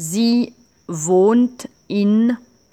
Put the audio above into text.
Sie wohnt in